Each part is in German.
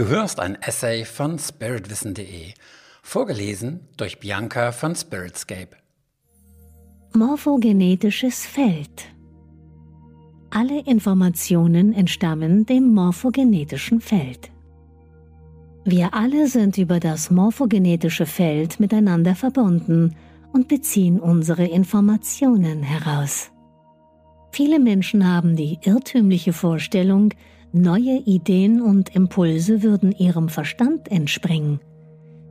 Du hörst ein Essay von spiritwissen.de, vorgelesen durch Bianca von Spiritscape. Morphogenetisches Feld Alle Informationen entstammen dem morphogenetischen Feld. Wir alle sind über das morphogenetische Feld miteinander verbunden und beziehen unsere Informationen heraus. Viele Menschen haben die irrtümliche Vorstellung, neue Ideen und Impulse würden ihrem Verstand entspringen.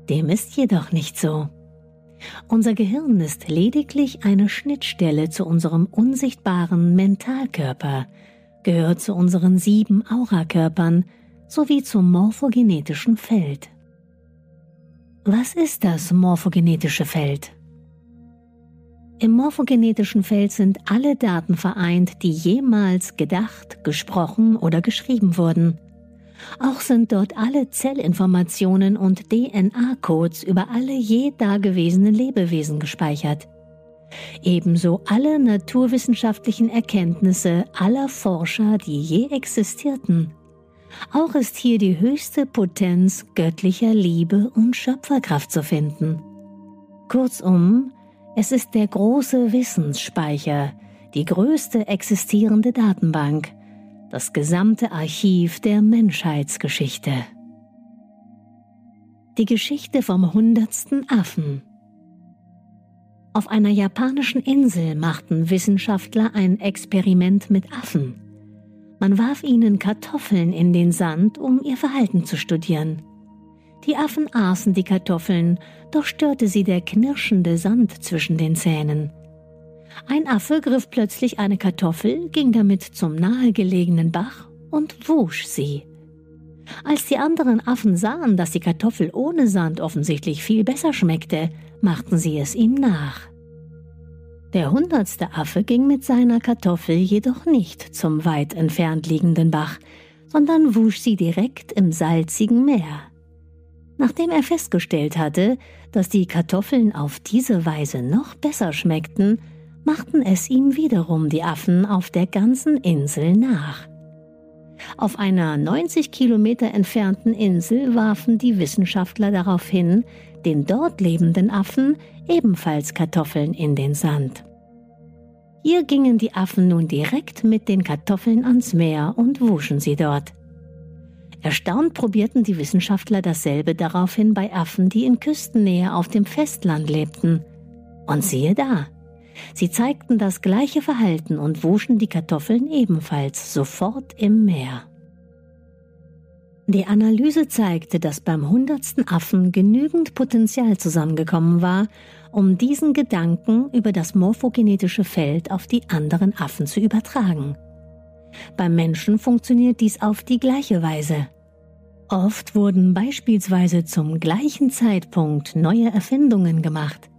Dem ist jedoch nicht so. Unser Gehirn ist lediglich eine Schnittstelle zu unserem unsichtbaren Mentalkörper, gehört zu unseren sieben Aurakörpern sowie zum morphogenetischen Feld. Was ist das morphogenetische Feld? Im morphogenetischen Feld sind alle Daten vereint, die jemals gedacht, gesprochen oder geschrieben wurden. Auch sind dort alle Zellinformationen und DNA-Codes über alle je dagewesenen Lebewesen gespeichert. Ebenso alle naturwissenschaftlichen Erkenntnisse aller Forscher, die je existierten. Auch ist hier die höchste Potenz göttlicher Liebe und Schöpferkraft zu finden. Kurzum, es ist der große Wissensspeicher, die größte existierende Datenbank, das gesamte Archiv der Menschheitsgeschichte. Die Geschichte vom hundertsten Affen. Auf einer japanischen Insel machten Wissenschaftler ein Experiment mit Affen. Man warf ihnen Kartoffeln in den Sand, um ihr Verhalten zu studieren. Die Affen aßen die Kartoffeln, doch störte sie der knirschende Sand zwischen den Zähnen. Ein Affe griff plötzlich eine Kartoffel, ging damit zum nahegelegenen Bach und wusch sie. Als die anderen Affen sahen, dass die Kartoffel ohne Sand offensichtlich viel besser schmeckte, machten sie es ihm nach. Der hundertste Affe ging mit seiner Kartoffel jedoch nicht zum weit entfernt liegenden Bach, sondern wusch sie direkt im salzigen Meer. Nachdem er festgestellt hatte, dass die Kartoffeln auf diese Weise noch besser schmeckten, machten es ihm wiederum die Affen auf der ganzen Insel nach. Auf einer 90 Kilometer entfernten Insel warfen die Wissenschaftler darauf hin, den dort lebenden Affen ebenfalls Kartoffeln in den Sand. Hier gingen die Affen nun direkt mit den Kartoffeln ans Meer und wuschen sie dort. Erstaunt probierten die Wissenschaftler dasselbe daraufhin bei Affen, die in Küstennähe auf dem Festland lebten. Und siehe da, sie zeigten das gleiche Verhalten und wuschen die Kartoffeln ebenfalls sofort im Meer. Die Analyse zeigte, dass beim hundertsten Affen genügend Potenzial zusammengekommen war, um diesen Gedanken über das morphogenetische Feld auf die anderen Affen zu übertragen. Beim Menschen funktioniert dies auf die gleiche Weise. Oft wurden beispielsweise zum gleichen Zeitpunkt neue Erfindungen gemacht.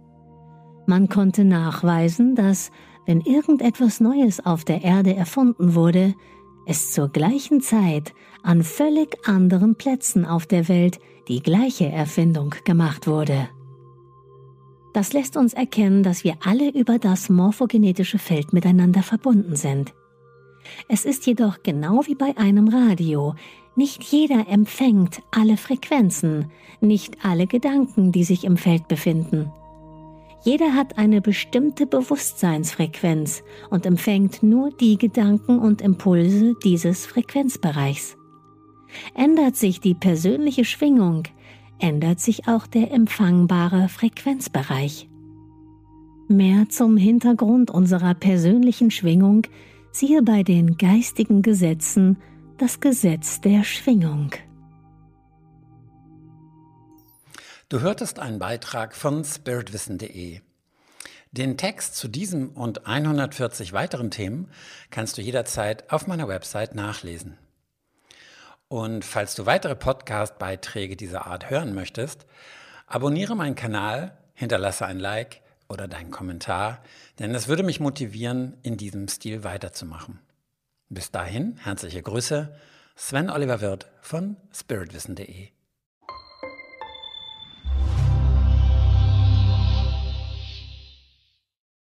Man konnte nachweisen, dass, wenn irgendetwas Neues auf der Erde erfunden wurde, es zur gleichen Zeit an völlig anderen Plätzen auf der Welt die gleiche Erfindung gemacht wurde. Das lässt uns erkennen, dass wir alle über das morphogenetische Feld miteinander verbunden sind. Es ist jedoch genau wie bei einem Radio. Nicht jeder empfängt alle Frequenzen, nicht alle Gedanken, die sich im Feld befinden. Jeder hat eine bestimmte Bewusstseinsfrequenz und empfängt nur die Gedanken und Impulse dieses Frequenzbereichs. Ändert sich die persönliche Schwingung, ändert sich auch der empfangbare Frequenzbereich. Mehr zum Hintergrund unserer persönlichen Schwingung siehe bei den geistigen Gesetzen das Gesetz der Schwingung. Du hörtest einen Beitrag von spiritwissen.de. Den Text zu diesem und 140 weiteren Themen kannst du jederzeit auf meiner Website nachlesen. Und falls du weitere Podcast-Beiträge dieser Art hören möchtest, abonniere meinen Kanal, hinterlasse ein Like oder deinen Kommentar, denn es würde mich motivieren, in diesem Stil weiterzumachen. Bis dahin, herzliche Grüße, Sven Oliver Wirth von spiritwissen.de.